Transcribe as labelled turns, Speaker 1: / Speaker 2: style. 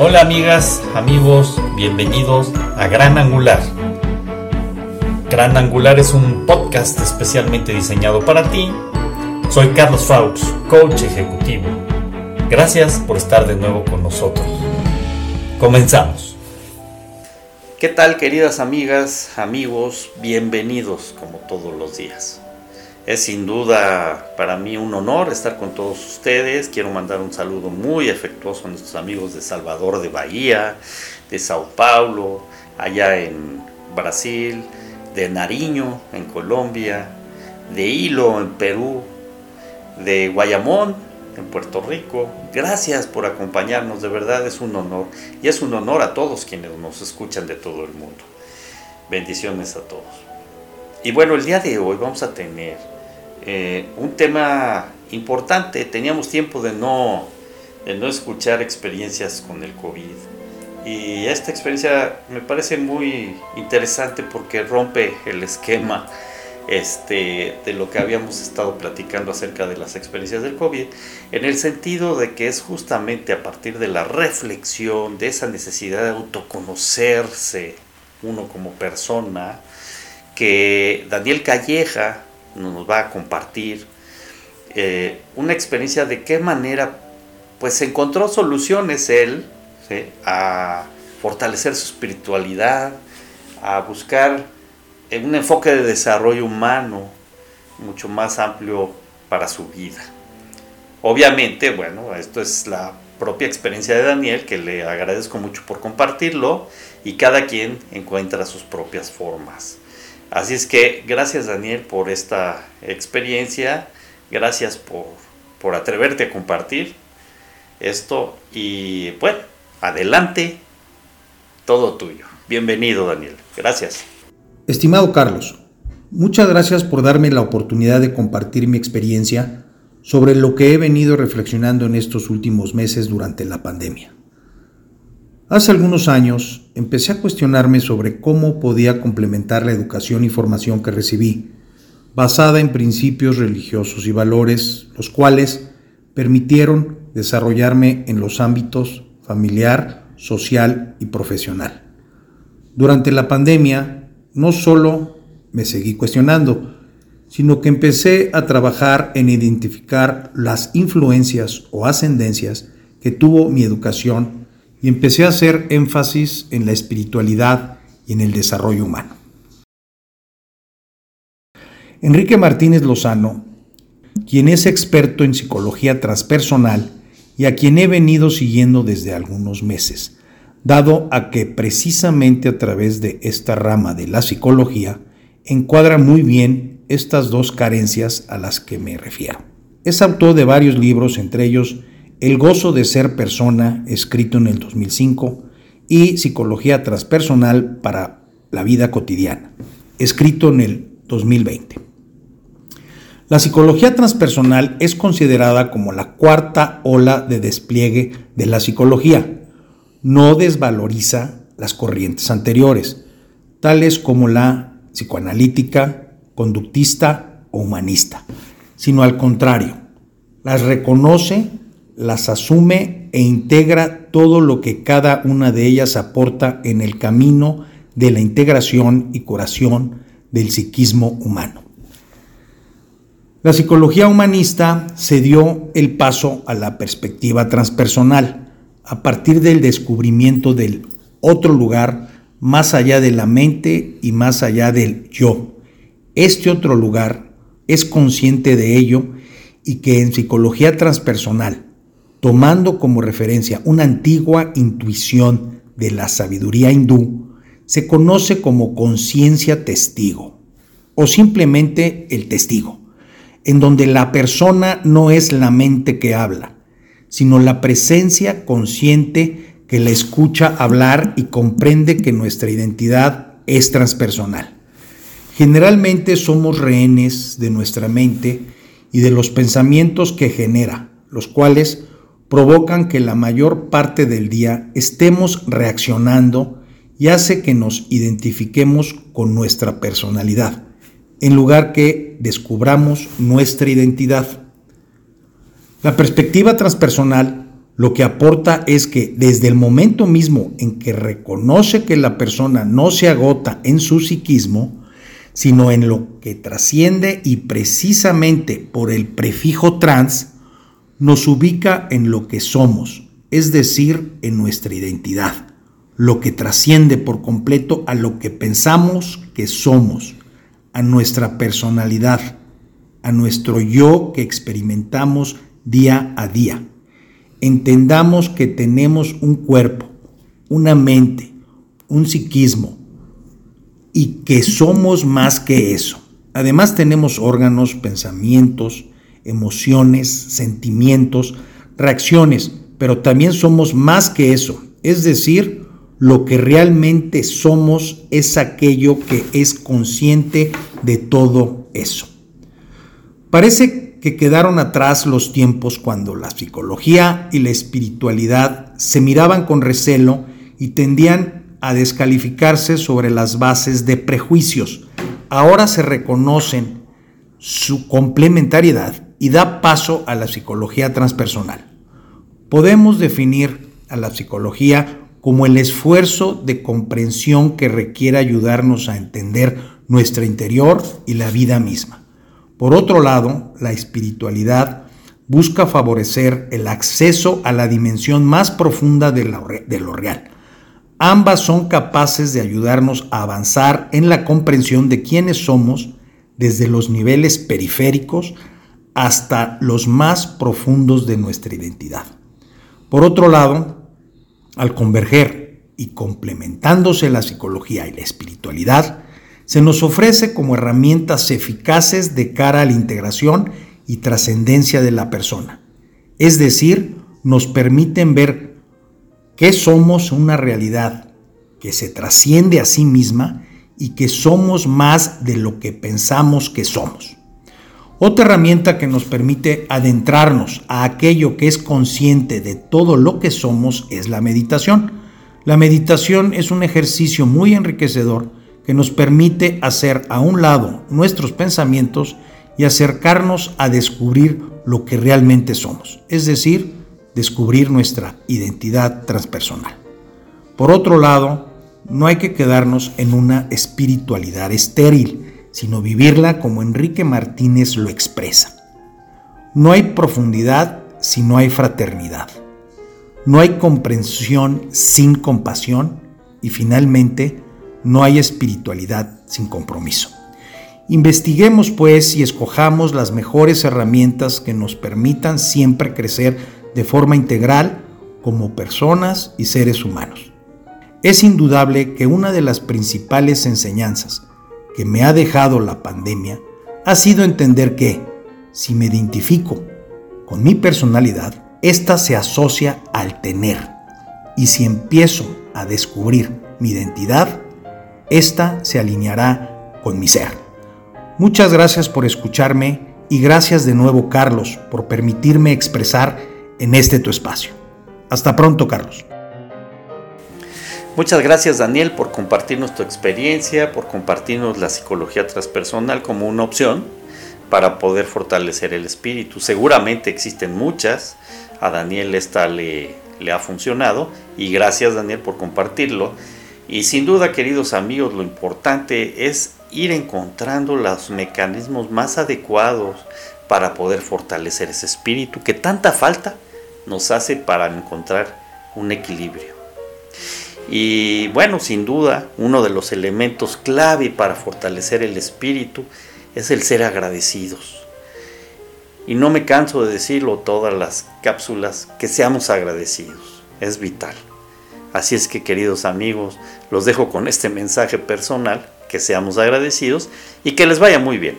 Speaker 1: Hola amigas, amigos, bienvenidos a Gran Angular. Gran Angular es un podcast especialmente diseñado para ti. Soy Carlos Faux, coach ejecutivo. Gracias por estar de nuevo con nosotros. Comenzamos. ¿Qué tal queridas amigas, amigos? Bienvenidos como todos los días. Es sin duda para mí un honor estar con todos ustedes. Quiero mandar un saludo muy afectuoso a nuestros amigos de Salvador de Bahía, de Sao Paulo, allá en Brasil, de Nariño en Colombia, de Hilo en Perú, de Guayamón en Puerto Rico. Gracias por acompañarnos, de verdad es un honor. Y es un honor a todos quienes nos escuchan de todo el mundo. Bendiciones a todos. Y bueno, el día de hoy vamos a tener eh, un tema importante. Teníamos tiempo de no, de no escuchar experiencias con el COVID. Y esta experiencia me parece muy interesante porque rompe el esquema este, de lo que habíamos estado platicando acerca de las experiencias del COVID, en el sentido de que es justamente a partir de la reflexión, de esa necesidad de autoconocerse uno como persona, que Daniel Calleja, nos va a compartir eh, una experiencia de qué manera pues encontró soluciones él a fortalecer su espiritualidad, a buscar un enfoque de desarrollo humano mucho más amplio para su vida. Obviamente, bueno, esto es la propia experiencia de Daniel, que le agradezco mucho por compartirlo, y cada quien encuentra sus propias formas. Así es que gracias Daniel por esta experiencia, gracias por, por atreverte a compartir esto y bueno, adelante, todo tuyo. Bienvenido Daniel, gracias.
Speaker 2: Estimado Carlos, muchas gracias por darme la oportunidad de compartir mi experiencia sobre lo que he venido reflexionando en estos últimos meses durante la pandemia. Hace algunos años empecé a cuestionarme sobre cómo podía complementar la educación y formación que recibí, basada en principios religiosos y valores, los cuales permitieron desarrollarme en los ámbitos familiar, social y profesional. Durante la pandemia, no solo me seguí cuestionando, sino que empecé a trabajar en identificar las influencias o ascendencias que tuvo mi educación y empecé a hacer énfasis en la espiritualidad y en el desarrollo humano. Enrique Martínez Lozano, quien es experto en psicología transpersonal y a quien he venido siguiendo desde algunos meses, dado a que precisamente a través de esta rama de la psicología encuadra muy bien estas dos carencias a las que me refiero. Es autor de varios libros, entre ellos el gozo de ser persona, escrito en el 2005, y Psicología transpersonal para la vida cotidiana, escrito en el 2020. La psicología transpersonal es considerada como la cuarta ola de despliegue de la psicología. No desvaloriza las corrientes anteriores, tales como la psicoanalítica, conductista o humanista, sino al contrario, las reconoce las asume e integra todo lo que cada una de ellas aporta en el camino de la integración y curación del psiquismo humano. La psicología humanista se dio el paso a la perspectiva transpersonal a partir del descubrimiento del otro lugar más allá de la mente y más allá del yo. Este otro lugar es consciente de ello y que en psicología transpersonal tomando como referencia una antigua intuición de la sabiduría hindú, se conoce como conciencia testigo o simplemente el testigo, en donde la persona no es la mente que habla, sino la presencia consciente que la escucha hablar y comprende que nuestra identidad es transpersonal. Generalmente somos rehenes de nuestra mente y de los pensamientos que genera, los cuales provocan que la mayor parte del día estemos reaccionando y hace que nos identifiquemos con nuestra personalidad, en lugar que descubramos nuestra identidad. La perspectiva transpersonal lo que aporta es que desde el momento mismo en que reconoce que la persona no se agota en su psiquismo, sino en lo que trasciende y precisamente por el prefijo trans, nos ubica en lo que somos, es decir, en nuestra identidad, lo que trasciende por completo a lo que pensamos que somos, a nuestra personalidad, a nuestro yo que experimentamos día a día. Entendamos que tenemos un cuerpo, una mente, un psiquismo y que somos más que eso. Además tenemos órganos, pensamientos, emociones, sentimientos, reacciones, pero también somos más que eso. Es decir, lo que realmente somos es aquello que es consciente de todo eso. Parece que quedaron atrás los tiempos cuando la psicología y la espiritualidad se miraban con recelo y tendían a descalificarse sobre las bases de prejuicios. Ahora se reconocen su complementariedad y da paso a la psicología transpersonal. Podemos definir a la psicología como el esfuerzo de comprensión que requiere ayudarnos a entender nuestro interior y la vida misma. Por otro lado, la espiritualidad busca favorecer el acceso a la dimensión más profunda de lo, real. Ambas son capaces de ayudarnos a avanzar en la comprensión de quiénes somos desde los niveles periféricos hasta los más profundos de nuestra identidad. Por otro lado, al converger y complementándose la psicología y la espiritualidad, se nos ofrece como herramientas eficaces de cara a la integración y trascendencia de la persona. Es decir, nos permiten ver que somos una realidad que se trasciende a sí misma y que somos más de lo que pensamos que somos. Otra herramienta que nos permite adentrarnos a aquello que es consciente de todo lo que somos es la meditación. La meditación es un ejercicio muy enriquecedor que nos permite hacer a un lado nuestros pensamientos y acercarnos a descubrir lo que realmente somos, es decir, descubrir nuestra identidad transpersonal. Por otro lado, no hay que quedarnos en una espiritualidad estéril, sino vivirla como Enrique Martínez lo expresa. No hay profundidad si no hay fraternidad. No hay comprensión sin compasión y finalmente no hay espiritualidad sin compromiso. Investiguemos pues y escojamos las mejores herramientas que nos permitan siempre crecer de forma integral como personas y seres humanos. Es indudable que una de las principales enseñanzas que me ha dejado la pandemia ha sido entender que, si me identifico con mi personalidad, esta se asocia al tener. Y si empiezo a descubrir mi identidad, esta se alineará con mi ser. Muchas gracias por escucharme y gracias de nuevo Carlos por permitirme expresar en este tu espacio. Hasta pronto Carlos.
Speaker 1: Muchas gracias Daniel por compartirnos tu experiencia, por compartirnos la psicología transpersonal como una opción para poder fortalecer el espíritu. Seguramente existen muchas, a Daniel esta le, ha funcionado y gracias Daniel por compartirlo. Y sin duda queridos amigos, lo importante es ir encontrando los mecanismos más adecuados para poder fortalecer ese espíritu que tanta falta nos hace para encontrar un equilibrio. Y bueno, sin duda, uno de los elementos clave para fortalecer el espíritu es el ser agradecidos. Y no me canso de decirlo todas las cápsulas, que seamos agradecidos. Es vital. Así es que queridos amigos, los dejo con este mensaje personal, que seamos agradecidos y que les vaya muy bien.